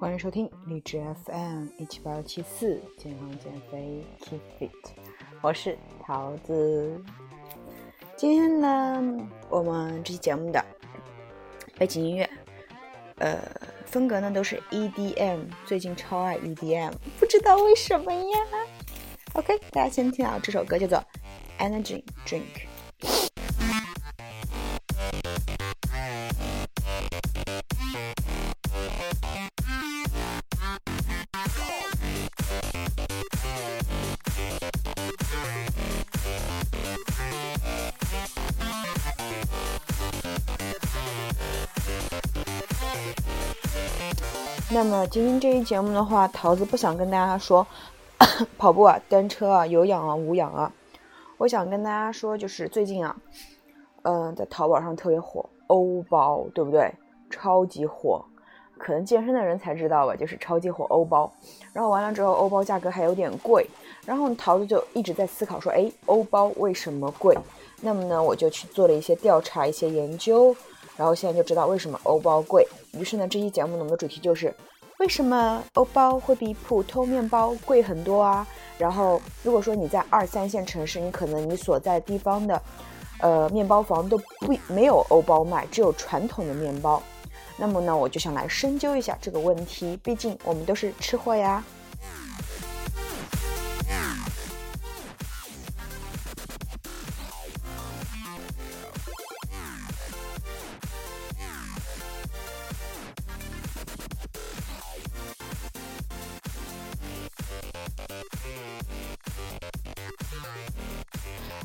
欢迎收听荔枝 FM 一七八七四健康减肥 Keep Fit，我是桃子。今天呢，我们这期节目的背景音乐，呃，风格呢都是 EDM，最近超爱 EDM，不知道为什么呀。OK，大家先听啊，这首歌叫做 Energy Drink。那么今天这一节目的话，桃子不想跟大家说 跑步啊、单车啊、有氧啊、无氧啊，我想跟大家说，就是最近啊，嗯，在淘宝上特别火欧包，对不对？超级火，可能健身的人才知道吧，就是超级火欧包。然后完了之后，欧包价格还有点贵，然后桃子就一直在思考说，哎，欧包为什么贵？那么呢，我就去做了一些调查、一些研究。然后现在就知道为什么欧包贵。于是呢，这期节目我们的主题就是为什么欧包会比普通面包贵很多啊？然后如果说你在二三线城市，你可能你所在地方的，呃，面包房都不没有欧包卖，只有传统的面包。那么呢，我就想来深究一下这个问题，毕竟我们都是吃货呀。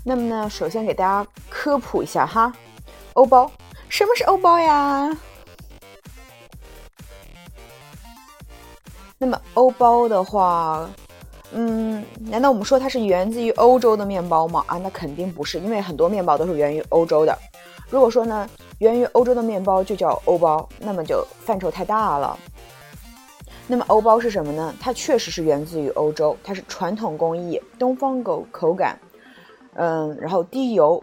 那么呢，首先给大家科普一下哈，欧包，什么是欧包呀？那么欧包的话，嗯，难道我们说它是源自于欧洲的面包吗？啊，那肯定不是，因为很多面包都是源于欧洲的。如果说呢，源于欧洲的面包就叫欧包，那么就范畴太大了。那么欧包是什么呢？它确实是源自于欧洲，它是传统工艺，东方狗口感。嗯，然后低油、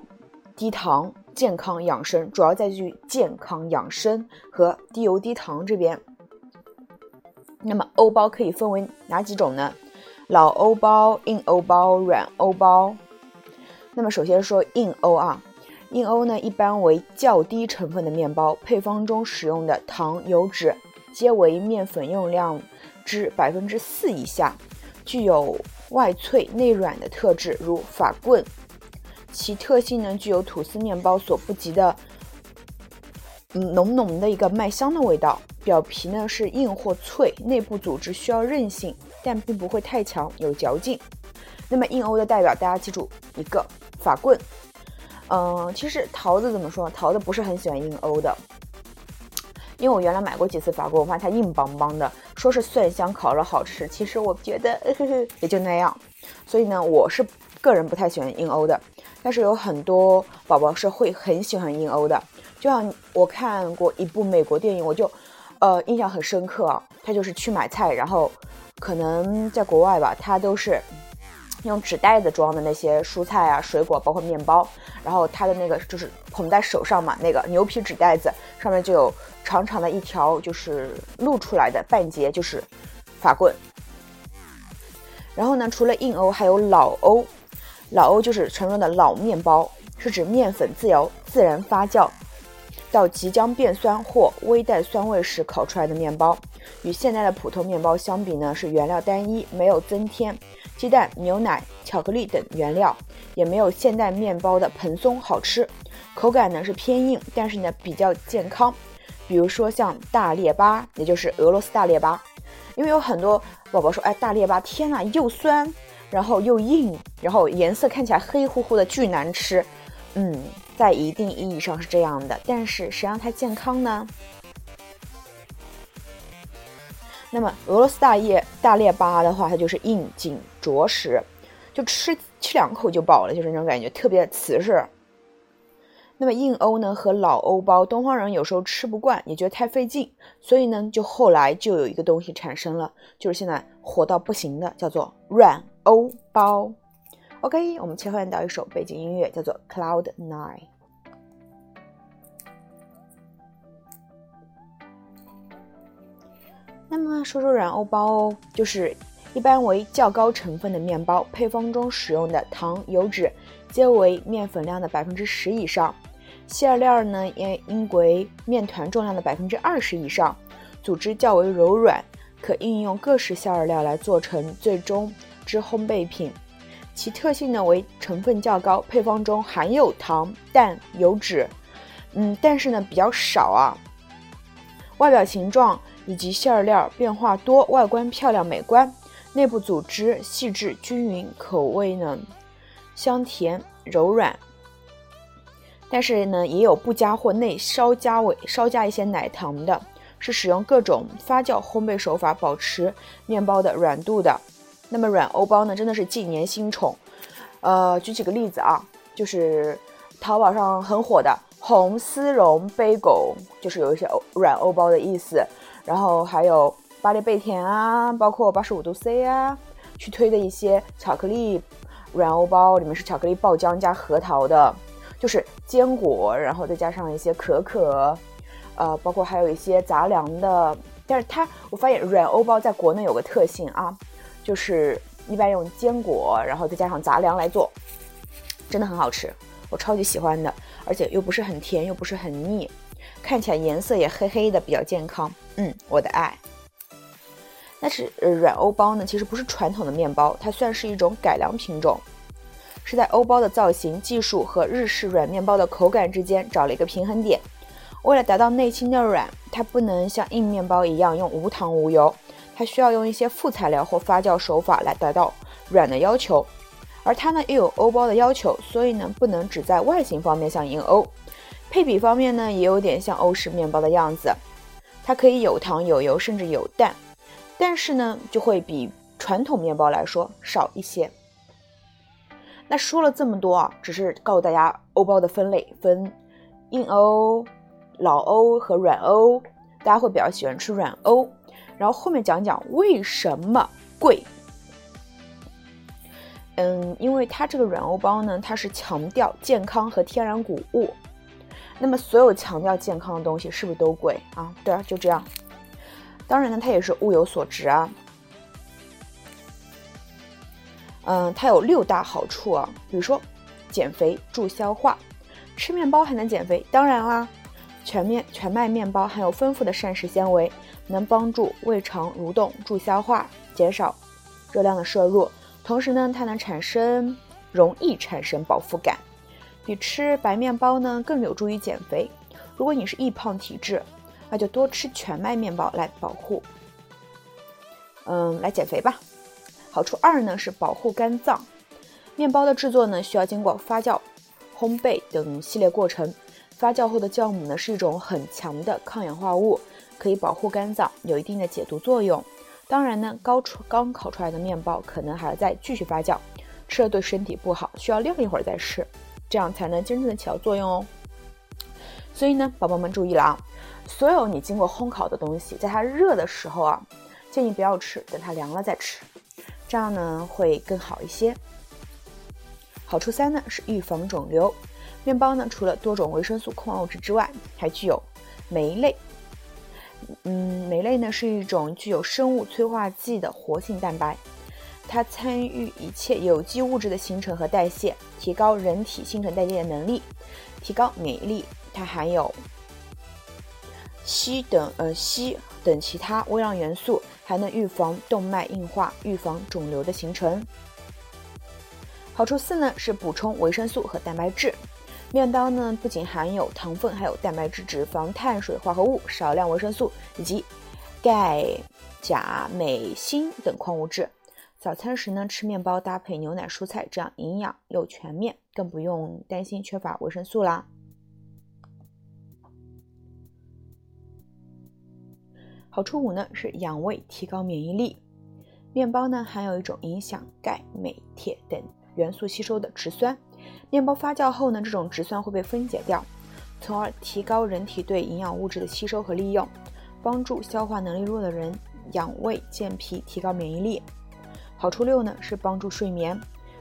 低糖、健康养生，主要在于健康养生和低油低糖这边。那么欧包可以分为哪几种呢？老欧包、硬欧包、软欧包。那么首先说硬欧啊，硬欧呢一般为较低成分的面包，配方中使用的糖、油脂皆为面粉用量之百分之四以下，具有外脆内软的特质，如法棍。其特性呢，具有吐司面包所不及的，浓浓的一个麦香的味道。表皮呢是硬或脆，内部组织需要韧性，但并不会太强，有嚼劲。那么硬欧的代表，大家记住一个法棍。嗯，其实桃子怎么说？桃子不是很喜欢硬欧的，因为我原来买过几次法棍，我发现它硬邦邦的，说是蒜香烤肉好吃，其实我觉得 也就那样。所以呢，我是个人不太喜欢硬欧的。但是有很多宝宝是会很喜欢硬欧的，就像我看过一部美国电影，我就，呃，印象很深刻啊。他就是去买菜，然后可能在国外吧，他都是用纸袋子装的那些蔬菜啊、水果，包括面包，然后他的那个就是捧在手上嘛，那个牛皮纸袋子上面就有长长的一条，就是露出来的半截，就是法棍。然后呢，除了硬欧，还有老欧。老欧就是常用的老面包，是指面粉自由自然发酵到即将变酸或微带酸味时烤出来的面包。与现在的普通面包相比呢，是原料单一，没有增添鸡蛋、牛奶、巧克力等原料，也没有现代面包的蓬松好吃。口感呢是偏硬，但是呢比较健康。比如说像大列巴，也就是俄罗斯大列巴，因为有很多宝宝说，哎，大列巴，天呐，又酸。然后又硬，然后颜色看起来黑乎乎的，巨难吃。嗯，在一定意义上是这样的，但是谁让它健康呢？那么俄罗斯大叶大列巴的话，它就是硬紧着实，就吃吃两口就饱了，就是那种感觉，特别瓷实。那么硬欧呢和老欧包，东方人有时候吃不惯，也觉得太费劲，所以呢，就后来就有一个东西产生了，就是现在火到不行的，叫做软。欧包，OK，我们切换到一首背景音乐，叫做《Cloud Nine》。那么说说软欧包哦，就是一般为较高成分的面包，配方中使用的糖、油脂皆为面粉量的百分之十以上，馅料呢也应为面团重量的百分之二十以上，组织较为柔软，可应用各式馅料来做成最终之烘焙品。其特性呢为成分较高，配方中含有糖、蛋、油脂，嗯，但是呢比较少啊。外表形状以及馅料变化多，外观漂亮美观，内部组织细致均匀，口味呢香甜柔软。但是呢也有不加或内稍加为稍加一些奶糖的，是使用各种发酵烘焙手法保持面包的软度的。那么软欧包呢，真的是近年新宠。呃，举几个例子啊，就是淘宝上很火的红丝绒杯狗，就是有一些软欧包的意思。然后还有巴黎贝甜啊，包括八十五度 C 啊，去推的一些巧克力软欧包，里面是巧克力爆浆加核桃的，就是坚果，然后再加上一些可可，呃，包括还有一些杂粮的。但是它，我发现软欧包在国内有个特性啊。就是一般用坚果，然后再加上杂粮来做，真的很好吃，我超级喜欢的，而且又不是很甜，又不是很腻，看起来颜色也黑黑的，比较健康。嗯，我的爱。但是软欧包呢，其实不是传统的面包，它算是一种改良品种，是在欧包的造型技术和日式软面包的口感之间找了一个平衡点。为了达到内轻的软，它不能像硬面包一样用无糖无油。它需要用一些副材料或发酵手法来达到软的要求，而它呢又有欧包的要求，所以呢不能只在外形方面像银欧，配比方面呢也有点像欧式面包的样子。它可以有糖有油甚至有蛋，但是呢就会比传统面包来说少一些。那说了这么多啊，只是告诉大家欧包的分类分硬欧、老欧和软欧，大家会比较喜欢吃软欧。然后后面讲讲为什么贵。嗯，因为它这个软欧包呢，它是强调健康和天然谷物。那么所有强调健康的东西是不是都贵啊？对啊，就这样。当然呢，它也是物有所值啊。嗯，它有六大好处啊，比如说减肥、助消化，吃面包还能减肥？当然啦，全面全麦面包含有丰富的膳食纤维。能帮助胃肠蠕动、助消化、减少热量的摄入，同时呢，它能产生容易产生饱腹感，比吃白面包呢更有助于减肥。如果你是易胖体质，那就多吃全麦面包来保护，嗯，来减肥吧。好处二呢是保护肝脏，面包的制作呢需要经过发酵、烘焙等系列过程，发酵后的酵母呢是一种很强的抗氧化物。可以保护肝脏，有一定的解毒作用。当然呢，刚出刚烤出来的面包可能还要再继续发酵，吃了对身体不好，需要晾一会儿再吃，这样才能真正的起到作用哦。所以呢，宝宝们注意了啊，所有你经过烘烤的东西，在它热的时候啊，建议不要吃，等它凉了再吃，这样呢会更好一些。好处三呢是预防肿瘤，面包呢除了多种维生素、矿物质之外，还具有酶类。嗯，酶类呢是一种具有生物催化剂的活性蛋白，它参与一切有机物质的形成和代谢，提高人体新陈代谢的能力，提高免疫力。它含有硒等呃硒等其他微量元素，还能预防动脉硬化，预防肿瘤的形成。好处四呢是补充维生素和蛋白质。面包呢，不仅含有糖分，还有蛋白质、脂肪、碳水化合物、少量维生素以及钙、钾、镁、锌等矿物质。早餐时呢，吃面包搭配牛奶、蔬菜，这样营养又全面，更不用担心缺乏维生素啦。好处五呢是养胃、提高免疫力。面包呢含有一种影响钙、镁、铁等元素吸收的植酸。面包发酵后呢，这种植酸会被分解掉，从而提高人体对营养物质的吸收和利用，帮助消化能力弱的人养胃健脾，提高免疫力。好处六呢是帮助睡眠。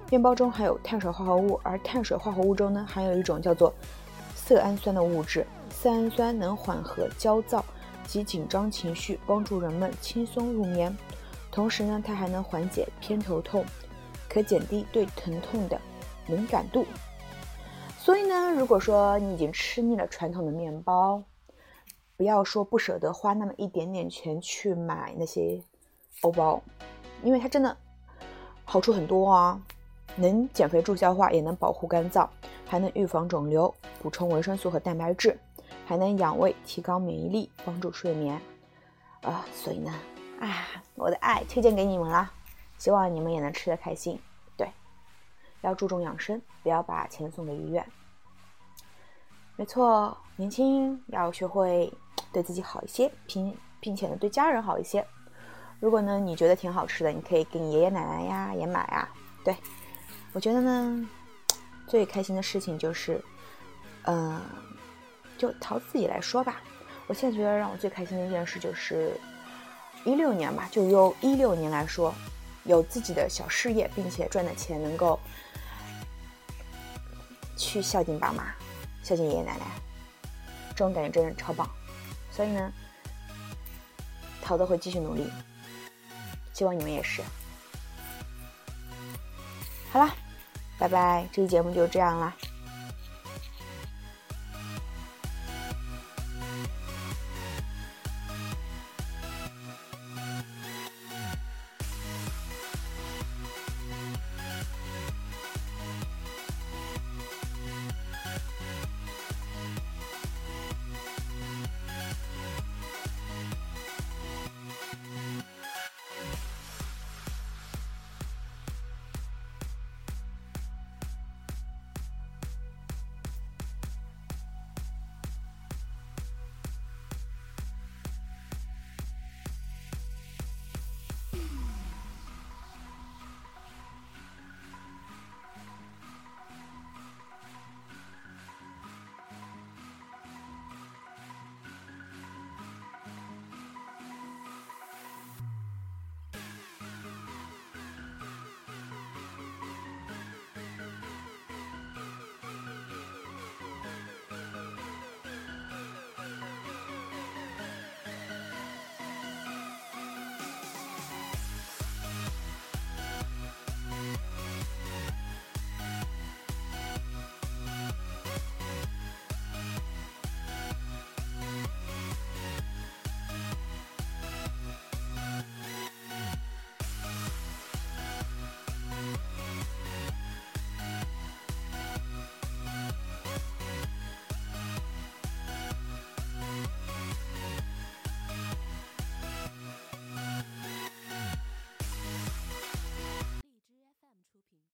面包中含有碳水化合物，而碳水化合物中呢含有一种叫做色氨酸的物质，色氨酸能缓和焦躁、及紧张情绪，帮助人们轻松入眠。同时呢，它还能缓解偏头痛，可减低对疼痛的敏感度。所以呢，如果说你已经吃腻了传统的面包，不要说不舍得花那么一点点钱去买那些欧包，因为它真的好处很多啊，能减肥助消化，也能保护肝脏，还能预防肿瘤，补充维生素和蛋白质，还能养胃，提高免疫力，帮助睡眠。啊，所以呢。啊，我的爱推荐给你们了，希望你们也能吃得开心。对，要注重养生，不要把钱送给医院。没错，年轻要学会对自己好一些，并并且呢对家人好一些。如果呢你觉得挺好吃的，你可以给你爷爷奶奶呀也买啊。对，我觉得呢最开心的事情就是，嗯，就淘自己来说吧。我现在觉得让我最开心的一件事就是。一六年吧，就用一六年来说，有自己的小事业，并且赚的钱能够去孝敬爸妈、孝敬爷爷奶奶，这种感觉真的超棒。所以呢，陶德会继续努力，希望你们也是。好了，拜拜，这期节目就这样啦。